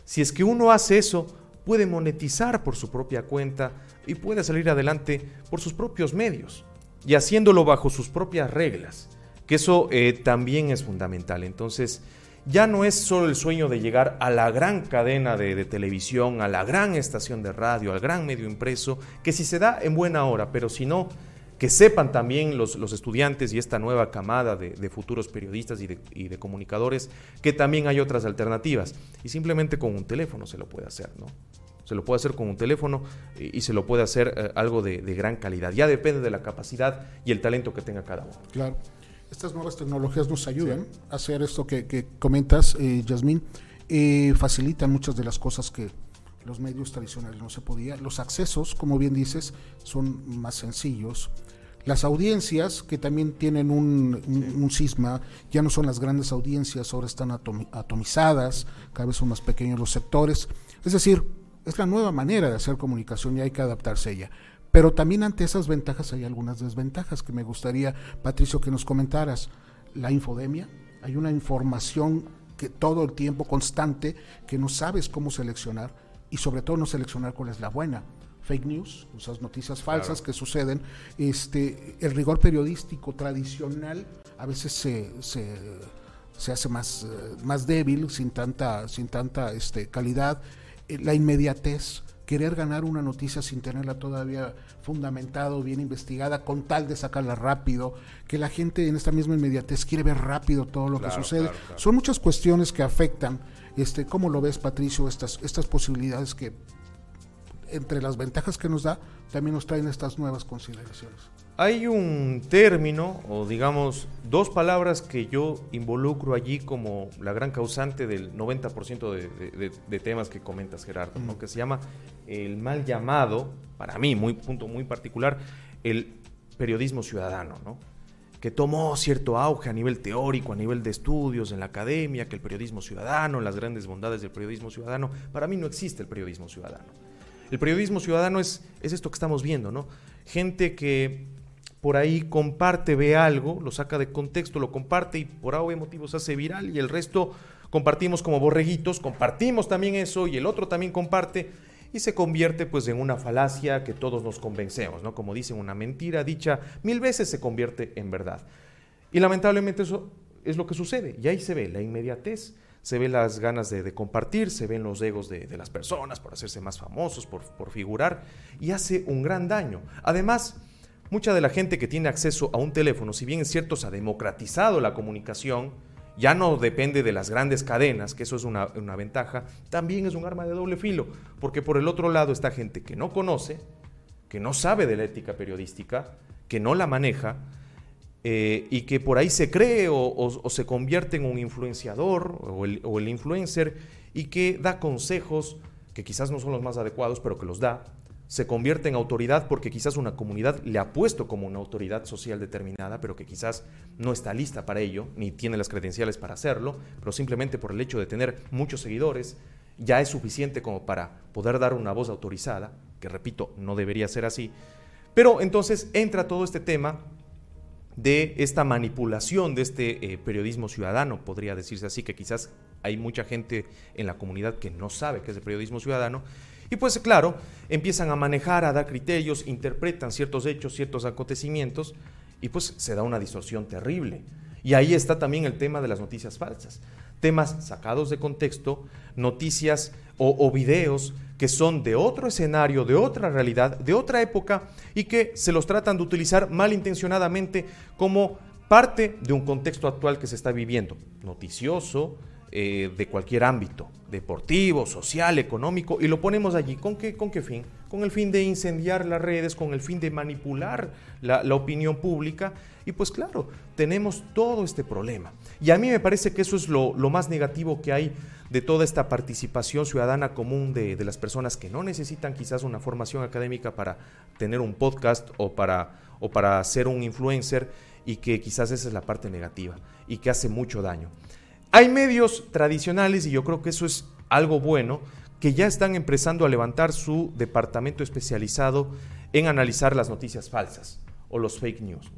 Si es que uno hace eso, puede monetizar por su propia cuenta y puede salir adelante por sus propios medios y haciéndolo bajo sus propias reglas, que eso eh, también es fundamental. Entonces, ya no es solo el sueño de llegar a la gran cadena de, de, televisión, a la gran estación de radio, al gran medio impreso, que si se da en buena hora, pero si no, que sepan también los, estudiantes y esta nueva camada de, futuros periodistas y de, comunicadores que también hay otras alternativas. Y simplemente con un teléfono se lo puede hacer, ¿no? Se lo puede hacer con un teléfono y, se lo puede hacer eh, algo de, gran calidad. Ya depende de la capacidad y el talento que tenga cada uno. Claro. Estas nuevas tecnologías nos ayudan a hacer esto que, comentas, eh, Yasmín. Eh, facilitan muchas de las cosas que, los medios tradicionales no se podía. Los accesos, como bien dices, son más sencillos. Las audiencias, que también tienen un, un, cisma, ya no son las grandes audiencias, ahora están atomizadas, cada vez son más pequeños los sectores. Es decir, es la nueva manera de hacer comunicación y hay que adaptarse a ella. Pero también ante esas ventajas hay algunas desventajas que me gustaría, Patricio, que nos comentaras. La infodemia, hay una información que todo el tiempo constante que no sabes cómo seleccionar y sobre todo no seleccionar cuál es la buena. Fake news, esas noticias falsas que suceden, este, el rigor periodístico tradicional a veces se, se, se hace más, eh, más débil, sin tanta, sin tanta este, calidad, eh, la inmediatez, querer ganar una noticia sin tenerla todavía fundamentado, bien investigada, con tal de sacarla rápido, que la gente en esta misma inmediatez quiere ver rápido todo lo que sucede. Son muchas cuestiones que afectan. Este, ¿Cómo lo ves, Patricio, estas, estas posibilidades que entre las ventajas que nos da, también nos traen estas nuevas consideraciones. Hay un término, o digamos, dos palabras que yo involucro allí como la gran causante del 90% de, de, temas que comentas, Gerardo, ¿no? que se llama el mal llamado, para mí, muy punto muy particular, el periodismo ciudadano, ¿no? que tomó cierto auge a nivel teórico, a nivel de estudios en la academia, que el periodismo ciudadano, las grandes bondades del periodismo ciudadano, para mí no existe el periodismo ciudadano. El periodismo ciudadano es, es esto que estamos viendo, ¿no? Gente que por ahí comparte, ve algo, lo saca de contexto, lo comparte y por algo motivos hace viral y el resto compartimos como borreguitos, compartimos también eso y el otro también comparte y se convierte pues en una falacia que todos nos convencemos, ¿no? Como dicen, una mentira dicha mil veces se convierte en verdad. Y lamentablemente eso es lo que sucede y ahí se ve la inmediatez se ven las ganas de, compartir, se ven los egos de, las personas por hacerse más famosos, por, figurar, y hace un gran daño. Además, mucha de la gente que tiene acceso a un teléfono, si bien es cierto, ha democratizado la comunicación, ya no depende de las grandes cadenas, que eso es una, una ventaja, también es un arma de doble filo, porque por el otro lado está gente que no conoce, que no sabe de la ética periodística, que no la maneja, eh, y que por ahí se cree o, se convierte en un influenciador o el, influencer y que da consejos que quizás no son los más adecuados, pero que los da, se convierte en autoridad porque quizás una comunidad le ha puesto como una autoridad social determinada, pero que quizás no está lista para ello, ni tiene las credenciales para hacerlo, pero simplemente por el hecho de tener muchos seguidores, ya es suficiente como para poder dar una voz autorizada, que repito, no debería ser así. Pero entonces entra todo este tema de esta manipulación de este eh, periodismo ciudadano, podría decirse así, que quizás hay mucha gente en la comunidad que no sabe qué es el periodismo ciudadano, Y pues claro, empiezan a manejar, a dar criterios, interpretan ciertos hechos, ciertos acontecimientos y pues se da una distorsión terrible. Y ahí está también el tema de las noticias falsas. Temas sacados de contexto, noticias o, o videos que son de otro escenario, de otra realidad, de otra época y que se los tratan de utilizar malintencionadamente como parte de un contexto actual que se está viviendo, noticioso, eh, de cualquier ámbito, deportivo, social, económico, y lo ponemos allí. ¿Con qué, con qué fin? Con el fin de incendiar las redes, con el fin de manipular la, opinión pública. Y pues claro, tenemos todo este problema. Y a mí me parece que eso es lo, más negativo que hay de toda esta participación ciudadana común de, de, las personas que no necesitan quizás una formación académica para tener un podcast o para, o para ser un influencer y que quizás esa es la parte negativa y que hace mucho daño. Hay medios tradicionales, y yo creo que eso es algo bueno, que ya están empezando a levantar su departamento especializado en analizar las noticias falsas o los fake news.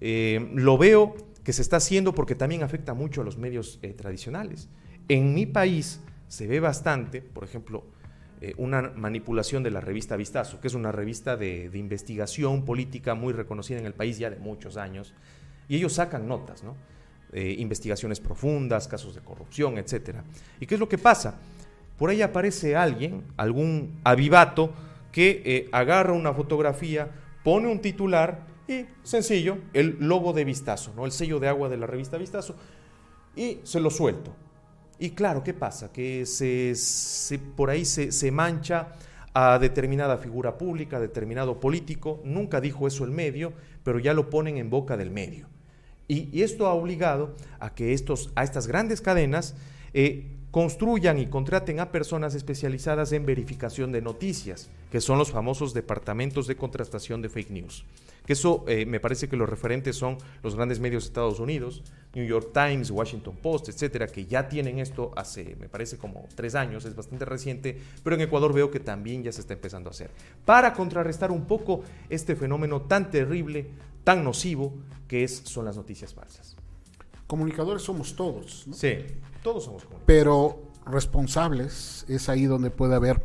Eh, lo veo que se está haciendo porque también afecta mucho a los medios eh, tradicionales. En mi país se ve bastante, por ejemplo, eh, una manipulación de la revista Vistazo, que es una revista de, de, investigación política muy reconocida en el país ya de muchos años, y ellos sacan notas, ¿no? Eh, investigaciones profundas, casos de corrupción, etc. ¿Y qué es lo que pasa? Por ahí aparece alguien, algún avivato, que eh, agarra una fotografía, pone un titular y, sencillo, el logo de Vistazo, ¿no? el sello de agua de la revista Vistazo, y se lo suelto. Y claro, ¿qué pasa? Que se, por ahí se, mancha a determinada figura pública, a determinado político. Nunca dijo eso el medio, pero ya lo ponen en boca del medio. Y, esto ha obligado a que estos, a estas grandes cadenas eh, construyan y contraten a personas especializadas en verificación de noticias, que son los famosos departamentos de contrastación de fake news. Que eso eh, me parece que los referentes son los grandes medios de Estados Unidos, New York Times, Washington Post, etcétera, que ya tienen esto hace, me parece, como tres años, es bastante reciente, pero en Ecuador veo que también ya se está empezando a hacer. Para contrarrestar un poco este fenómeno tan terrible, tan nocivo, que es, son las noticias falsas. Comunicadores somos todos. Sí, todos somos comunicadores. Pero responsables es ahí donde puede haber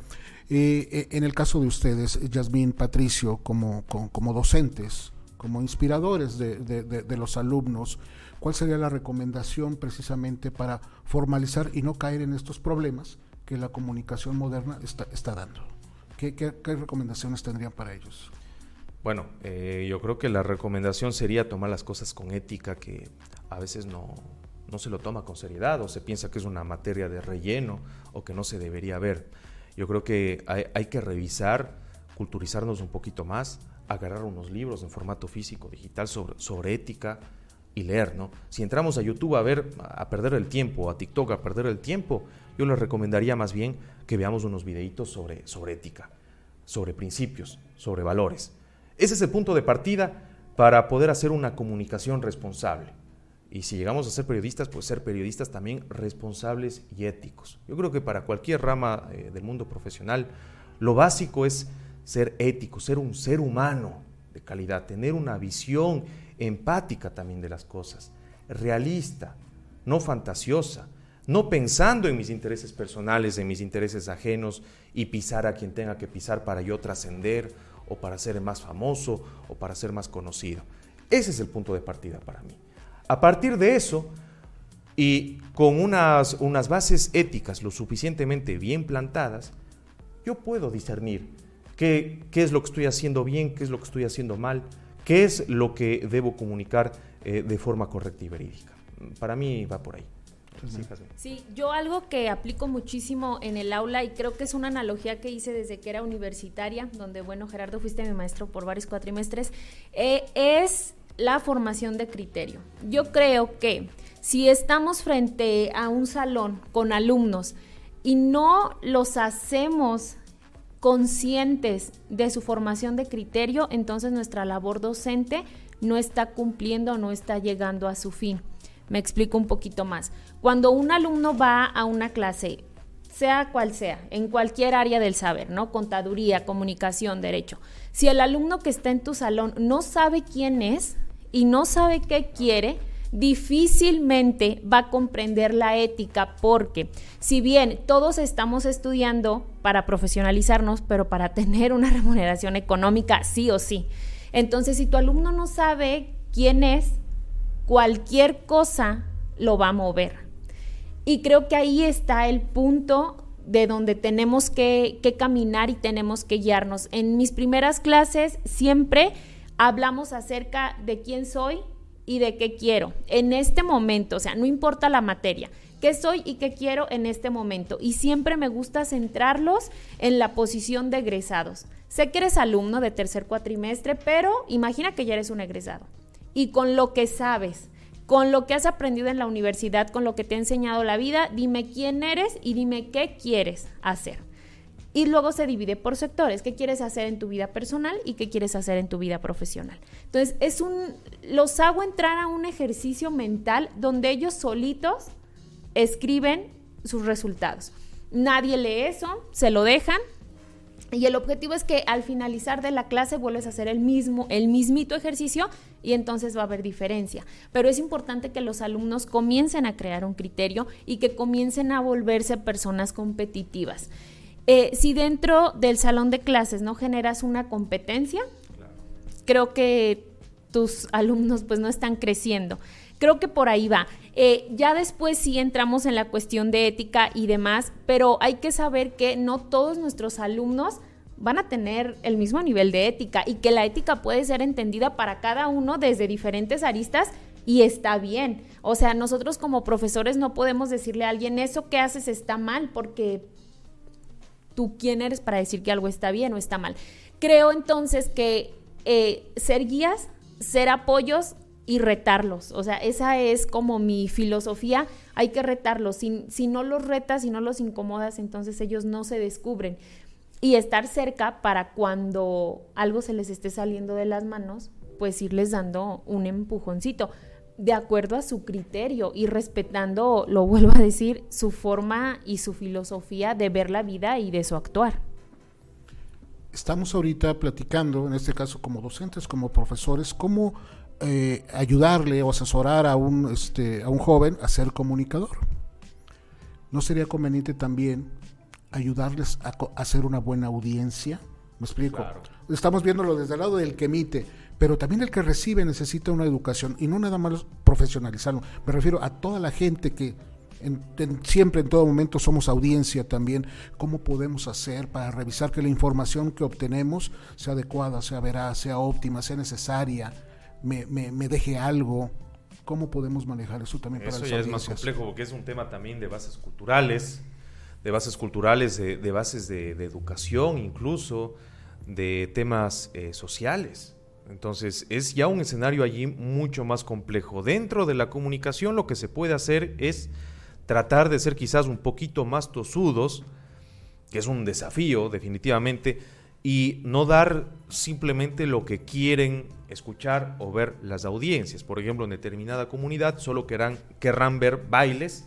eh, eh, en el caso de ustedes, Yasmín, Patricio, como, como, docentes, como inspiradores de, los alumnos, ¿cuál sería la recomendación precisamente para formalizar y no caer en estos problemas que la comunicación moderna está, está dando? ¿Qué, recomendaciones tendrían para ellos? Bueno, eh, yo creo que la recomendación sería tomar las cosas con ética, que a veces no, no se lo toma con seriedad o se piensa que es una materia de relleno o que no se debería ver. Yo creo que hay, que revisar, culturizarnos un poquito más, agarrar unos libros en formato físico, digital sobre, sobre ética y leer, ¿no? Si entramos a YouTube a ver, a perder el tiempo, a TikTok a perder el tiempo, yo les recomendaría más bien que veamos unos videitos sobre, sobre ética, sobre principios, sobre valores. Ese es el punto de partida para poder hacer una comunicación responsable. Y si llegamos a ser periodistas, pues ser periodistas también responsables y éticos. Yo creo que para cualquier rama eh, del mundo profesional, lo básico es ser ético, ser un ser humano de calidad, tener una visión empática también de las cosas, realista, no fantasiosa, no pensando en mis intereses personales, en mis intereses ajenos y pisar a quien tenga que pisar para yo trascender o para ser más famoso o para ser más conocido. Ese es el punto de partida para mí. A partir de eso, y con unas, unas bases éticas lo suficientemente bien plantadas, yo puedo discernir qué, qué, es lo que estoy haciendo bien, qué es lo que estoy haciendo mal, qué es lo que debo comunicar eh, de forma correcta y verídica. Para mí va por ahí. Sí, yo algo que aplico muchísimo en el aula y creo que es una analogía que hice desde que era universitaria, donde, bueno, Gerardo, fuiste mi maestro por varios cuatrimestres, eh, es la formación de criterio. Yo creo que si estamos frente a un salón con alumnos y no los hacemos conscientes de su formación de criterio, entonces nuestra labor docente no está cumpliendo, no está llegando a su fin. Me explico un poquito más. Cuando un alumno va a una clase, sea cual sea, en cualquier área del saber, ¿no? Contaduría, comunicación, derecho. Si el alumno que está en tu salón no sabe quién es, y no sabe qué quiere, difícilmente va a comprender la ética porque si bien todos estamos estudiando para profesionalizarnos, pero para tener una remuneración económica sí o sí. Entonces, si tu alumno no sabe quién es, cualquier cosa lo va a mover. Y creo que ahí está el punto de donde tenemos que, que, caminar y tenemos que guiarnos. En mis primeras clases siempre hablamos acerca de quién soy y de qué quiero en este momento, o sea, no importa la materia, qué soy y qué quiero en este momento. Y siempre me gusta centrarlos en la posición de egresados. Sé que eres alumno de tercer cuatrimestre, pero imagina que ya eres un egresado. Y con lo que sabes, con lo que has aprendido en la universidad, con lo que te ha enseñado la vida, dime quién eres y dime qué quieres hacer. Y luego se divide por sectores, qué quieres hacer en tu vida personal y qué quieres hacer en tu vida profesional. Entonces, es un los hago entrar a un ejercicio mental donde ellos solitos escriben sus resultados. Nadie lee eso, se lo dejan y el objetivo es que al finalizar de la clase vuelves a hacer el mismo, el mismito ejercicio y entonces va a haber diferencia. Pero es importante que los alumnos comiencen a crear un criterio y que comiencen a volverse personas competitivas. Eh, si dentro del salón de clases no generas una competencia, creo que tus alumnos pues no están creciendo. Creo que por ahí va. Eh, ya después sí entramos en la cuestión de ética y demás, pero hay que saber que no todos nuestros alumnos van a tener el mismo nivel de ética y que la ética puede ser entendida para cada uno desde diferentes aristas y está bien. O sea, nosotros como profesores no podemos decirle a alguien eso que haces está mal porque tú quién eres para decir que algo está bien o está mal. Creo entonces que eh, ser guías, ser apoyos y retarlos. O sea, esa es como mi filosofía. Hay que retarlos. Si, si no los retas, si no los incomodas, entonces ellos no se descubren. Y estar cerca para cuando algo se les esté saliendo de las manos, pues irles dando un empujoncito de acuerdo a su criterio y respetando, lo vuelvo a decir, su forma y su filosofía de ver la vida y de su actuar. Estamos ahorita platicando, en este caso como docentes, como profesores, cómo eh, ayudarle o asesorar a un, este, a un joven a ser comunicador. ¿No sería conveniente también ayudarles a, hacer una buena audiencia? ¿Me explico? Estamos viéndolo desde el lado del que emite, pero también el que recibe necesita una educación y no nada más profesionalizarlo. Me refiero a toda la gente que siempre en todo momento somos audiencia también. ¿Cómo podemos hacer para revisar que la información que obtenemos sea adecuada, sea veraz, sea óptima, sea necesaria? Me, me, deje algo. ¿Cómo podemos manejar eso también para Eso ya es más complejo porque es un tema también de bases culturales, de bases culturales, de, bases de, educación incluso, de temas eh, sociales. Entonces es ya un escenario allí mucho más complejo. Dentro de la comunicación lo que se puede hacer es tratar de ser quizás un poquito más tosudos, que es un desafío definitivamente, y no dar simplemente lo que quieren escuchar o ver las audiencias. Por ejemplo, en determinada comunidad solo querrán, querrán ver bailes,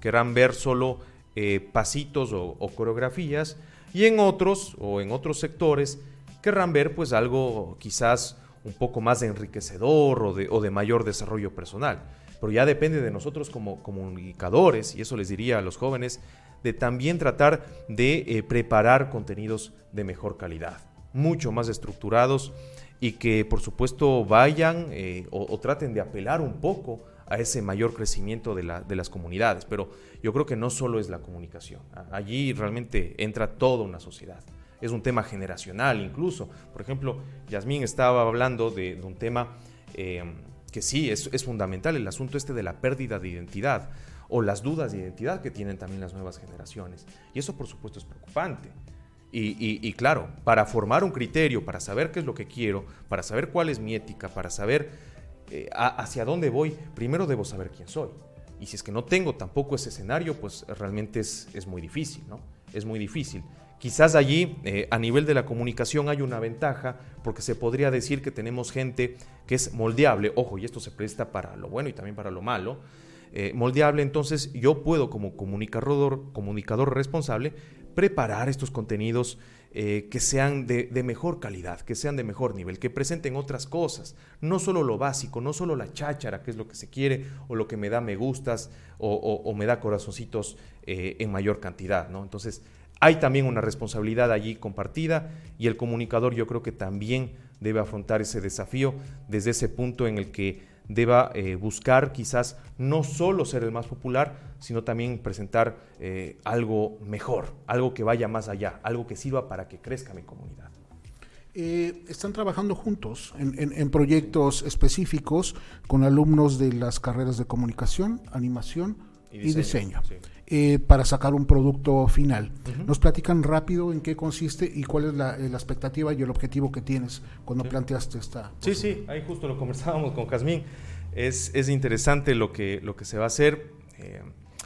querrán ver solo eh, pasitos o, coreografías, y en otros o en otros sectores querrán ver pues algo quizás un poco más enriquecedor o o de mayor desarrollo personal. Pero ya depende de nosotros como comunicadores, y eso les diría a los jóvenes, de también tratar de eh, preparar contenidos de mejor calidad, mucho más estructurados y que por supuesto vayan eh, o, traten de apelar un poco a ese mayor crecimiento de, la, las comunidades. Pero yo creo que no solo es la comunicación, allí realmente entra toda una sociedad. Es un tema generacional incluso. Por ejemplo, Yasmín estaba hablando de, un tema eh, que sí es, es fundamental, el asunto este de la pérdida de identidad o las dudas de identidad que tienen también las nuevas generaciones. Y eso por supuesto es preocupante. Y, claro, para formar un criterio, para saber qué es lo que quiero, para saber cuál es mi ética, para saber eh, hacia dónde voy, primero debo saber quién soy. Y si es que no tengo tampoco ese escenario, pues realmente es, es muy difícil, ¿no? Es muy difícil. Quizás allí, eh, a nivel de la comunicación, hay una ventaja, porque se podría decir que tenemos gente que es moldeable, ojo, y esto se presta para lo bueno y también para lo malo, eh, moldeable, entonces yo puedo como comunicador, comunicador responsable preparar estos contenidos eh, que sean de, mejor calidad, que sean de mejor nivel, que presenten otras cosas, no solo lo básico, no solo la cháchara, que es lo que se quiere, o lo que me da me gustas, o, me da corazoncitos en mayor cantidad, ¿no? Entonces, hay también una responsabilidad allí compartida y el comunicador yo creo que también debe afrontar ese desafío desde ese punto en el que deba eh, buscar quizás no solo ser el más popular, sino también presentar eh, algo mejor, algo que vaya más allá, algo que sirva para que crezca mi comunidad. Eh, están trabajando juntos en, proyectos específicos con alumnos de las carreras de comunicación, animación y diseño, para sacar un producto final. Nos platican rápido en qué consiste y cuál es la, expectativa y el objetivo que tienes cuando planteaste esta. Sí, sí, ahí justo lo conversábamos con Jazmín. Es, es, interesante lo que, lo que se va a hacer. Eh,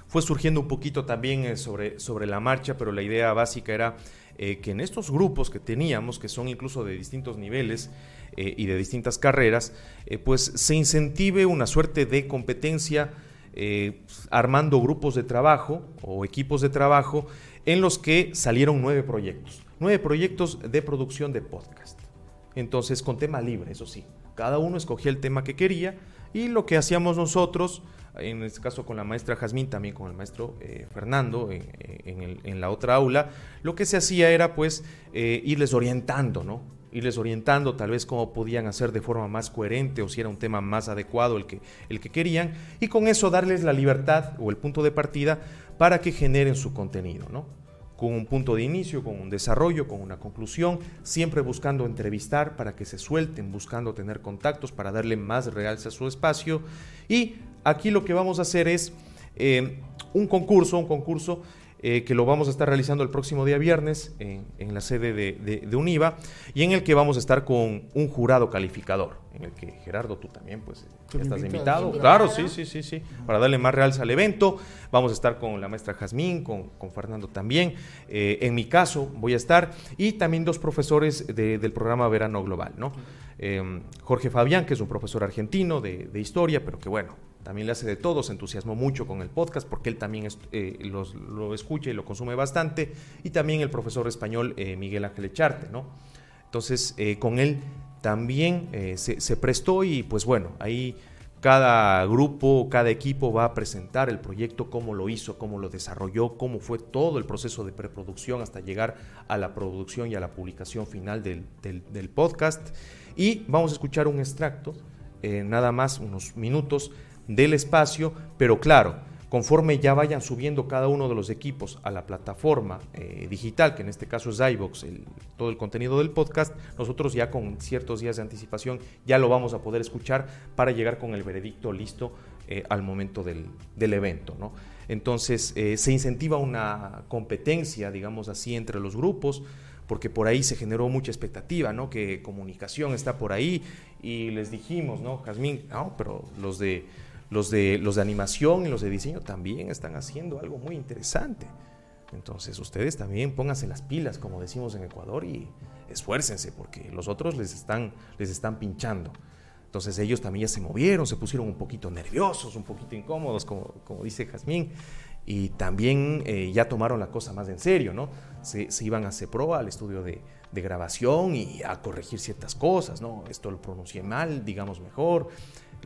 fue surgiendo un poquito también eh, sobre, sobre la marcha, pero la idea básica era eh, que en estos grupos que teníamos, que son incluso de distintos niveles y de distintas carreras, pues se incentive una suerte de competencia armando grupos de trabajo o equipos de trabajo en los que salieron nueve proyectos, nueve proyectos de producción de podcast. Entonces, con tema libre, eso sí. Cada uno escogía el tema que quería y lo que hacíamos nosotros, en este caso con la maestra Jazmín, también con el maestro eh, Fernando en, la otra aula, lo que se hacía era pues eh, irles orientando, ¿no? Irles orientando tal vez cómo podían hacer de forma más coherente o si era un tema más adecuado el que, el que querían y con eso darles la libertad o el punto de partida para que generen su contenido, ¿no? con un punto de inicio, con un desarrollo, con una conclusión, siempre buscando entrevistar para que se suelten, buscando tener contactos para darle más realce a su espacio. Y aquí lo que vamos a hacer es eh, un concurso, un concurso eh, que lo vamos a estar realizando el próximo día viernes en, la sede de, UNIVA y en el que vamos a estar con un jurado calificador, en el que Gerardo, tú también pues estás invitado. Claro, sí, sí, sí, sí, para darle más realce al evento. Vamos a estar con la maestra Jazmín, con, Fernando también. Eh, en mi caso voy a estar y también dos profesores del programa Verano Global, ¿no? Em, Jorge Fabián, que es un profesor argentino de historia, pero que bueno, también le hace de todo, se entusiasmó mucho con el podcast porque él también eh, lo escucha y lo consume bastante, y también el profesor español eh, Miguel Ángel Echarte, ¿no? Entonces, eh, con él también se, se, prestó y pues bueno, ahí cada grupo, cada equipo va a presentar el proyecto, cómo lo hizo, cómo lo desarrolló, cómo fue todo el proceso de preproducción hasta llegar a la producción y a la publicación final del, del, podcast. Y vamos a escuchar un extracto, nada más unos minutos, del espacio, pero claro, conforme ya vayan subiendo cada uno de los equipos a la plataforma eh, digital, que en este caso es iVox, todo el contenido del podcast, nosotros ya con ciertos días de anticipación ya lo vamos a poder escuchar para llegar con el veredicto listo eh, al momento del, evento. ¿no? Entonces eh, se incentiva una competencia, digamos así, entre los grupos porque por ahí se generó mucha expectativa, ¿no? Que comunicación está por ahí y les dijimos, ¿no? Jazmín, no, pero los de los de, los de animación y los de diseño también están haciendo algo muy interesante. Entonces ustedes también pónganse las pilas, como decimos en Ecuador, y esfuércense, porque los otros les están, les están pinchando. Entonces ellos también ya se movieron, se pusieron un poquito nerviosos, un poquito incómodos, como, como dice Jazmín, y también eh, ya tomaron la cosa más en serio, ¿no? Se, iban a CEPRO, al estudio de, de, grabación y a corregir ciertas cosas, ¿no? Esto lo pronuncié mal, digamos mejor,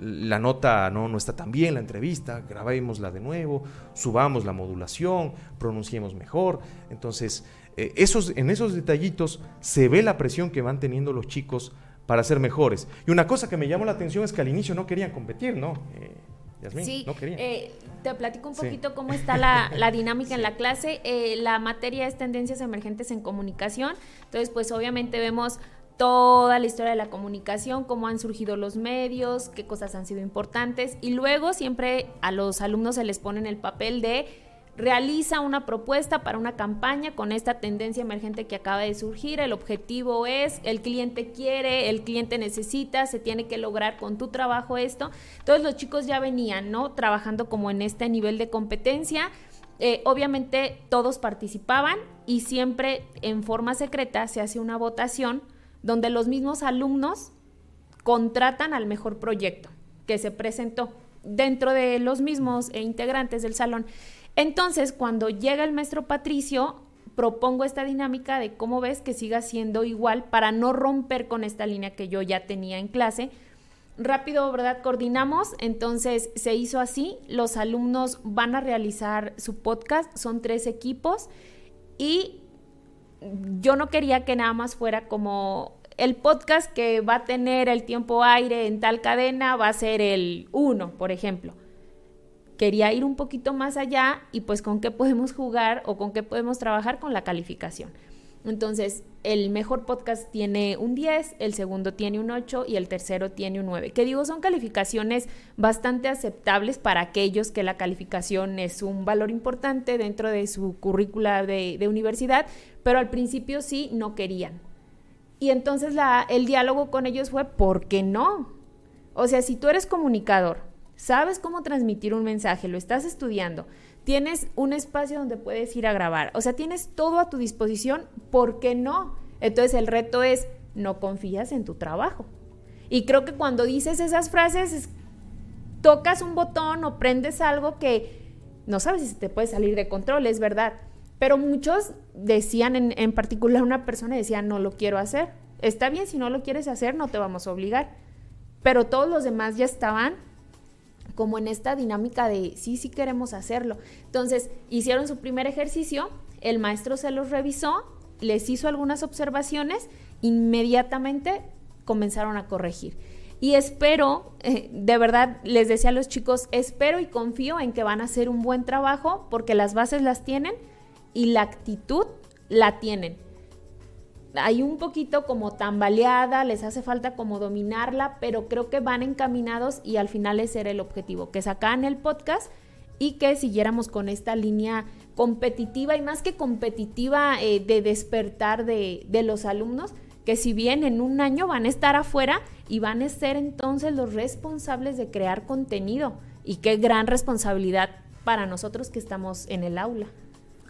la nota no, no está tan bien, la entrevista, grabémosla de nuevo, subamos la modulación, pronunciemos mejor. Entonces, eh, esos, en esos detallitos se ve la presión que van teniendo los chicos para ser mejores. Y una cosa que me llamó la atención es que al inicio no querían competir, ¿no? Eh, sí, no querían. Eh, te platico un poquito cómo está la, la dinámica en la clase. la materia es tendencias emergentes en comunicación. Entonces, pues obviamente vemos toda la historia de la comunicación, cómo han surgido los medios, qué cosas han sido importantes y luego siempre a los alumnos se les pone en el papel de realiza una propuesta para una campaña con esta tendencia emergente que acaba de surgir. El objetivo es, el cliente quiere, el cliente necesita, se tiene que lograr con tu trabajo esto. Entonces los chicos ya venían, ¿no? Trabajando como en este nivel de competencia. Eh, obviamente todos participaban y siempre en forma secreta se hace una votación donde los mismos alumnos contratan al mejor proyecto que se presentó dentro de los mismos integrantes del salón. Entonces, cuando llega el maestro Patricio, propongo esta dinámica de cómo ves que siga siendo igual para no romper con esta línea que yo ya tenía en clase. Rápido, ¿verdad? Coordinamos, entonces se hizo así, los alumnos van a realizar su podcast, son tres equipos y yo no quería que nada más fuera como el podcast que va a tener el tiempo aire en tal cadena va a ser el 1, por ejemplo. Quería ir un poquito más allá y pues con qué podemos jugar o con qué podemos trabajar con la calificación. Entonces, el mejor podcast tiene un 10, el segundo tiene un 8 y el tercero tiene un 9. Que digo, son calificaciones bastante aceptables para aquellos que la calificación es un valor importante dentro de su currícula de, universidad, pero al principio sí no querían. Y entonces el diálogo con ellos fue, ¿por qué no? O sea, si tú eres comunicador, sabes cómo transmitir un mensaje, lo estás estudiando, tienes un espacio donde puedes ir a grabar, o sea, tienes todo a tu disposición, ¿por qué no? Entonces el reto es, no confías en tu trabajo. Y creo que cuando dices esas frases, tocas un botón o prendes algo que no sabes si te puede salir de control, es verdad. Pero muchos decían, en, en particular una persona decía, no lo quiero hacer. Está bien, si no lo quieres hacer, no te vamos a obligar. Pero todos los demás ya estaban como en esta dinámica de sí, sí queremos hacerlo. Entonces, hicieron su primer ejercicio, el maestro se los revisó, les hizo algunas observaciones, inmediatamente comenzaron a corregir. Y espero, eh, de verdad, les decía a los chicos, espero y confío en que van a hacer un buen trabajo porque las bases las tienen y la actitud la tienen. Hay un poquito como tambaleada, les hace falta como dominarla, pero creo que van encaminados y al final ese era el objetivo, que sacaran el podcast y que siguiéramos con esta línea competitiva y más que competitiva eh, de despertar de, de los alumnos, que si bien en un año van a estar afuera y van a ser entonces los responsables de crear contenido. Y qué gran responsabilidad para nosotros que estamos en el aula.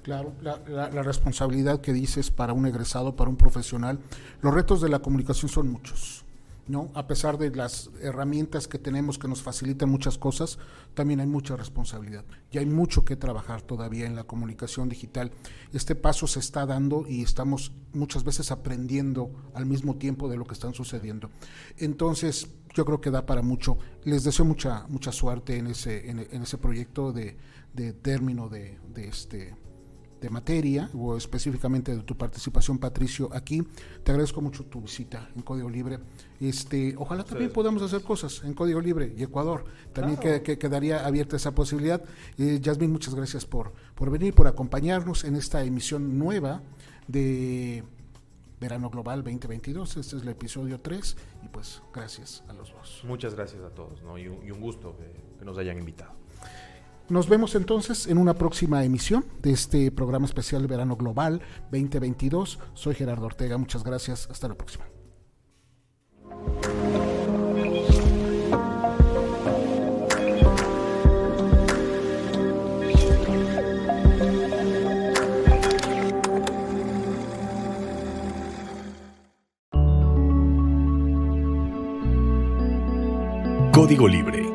Claro, la, la, responsabilidad que dices para un egresado, para un profesional, los retos de la comunicación son muchos, ¿no? A pesar de las herramientas que tenemos que nos facilitan muchas cosas, también hay mucha responsabilidad y hay mucho que trabajar todavía en la comunicación digital. Este paso se está dando y estamos muchas veces aprendiendo al mismo tiempo de lo que están sucediendo. Entonces, yo creo que da para mucho. Les deseo mucha mucha suerte en ese en, ese proyecto de, término de este de materia o específicamente de tu participación, Patricio, aquí. Te agradezco mucho tu visita en Código Libre. Este, ojalá también podamos hacer cosas en Código Libre y Ecuador. También claro. que, que, quedaría abierta esa posibilidad. Eh, Yasmin, muchas gracias por, por venir, por acompañarnos en esta emisión nueva de Verano Global 2022. Este es el episodio 3 y pues gracias a los dos. Muchas gracias a todos ¿no? y, un, y un gusto que, que nos hayan invitado. Nos vemos entonces en una próxima emisión de este programa especial de Verano Global 2022. Soy Gerardo Ortega, muchas gracias, hasta la próxima. Código Libre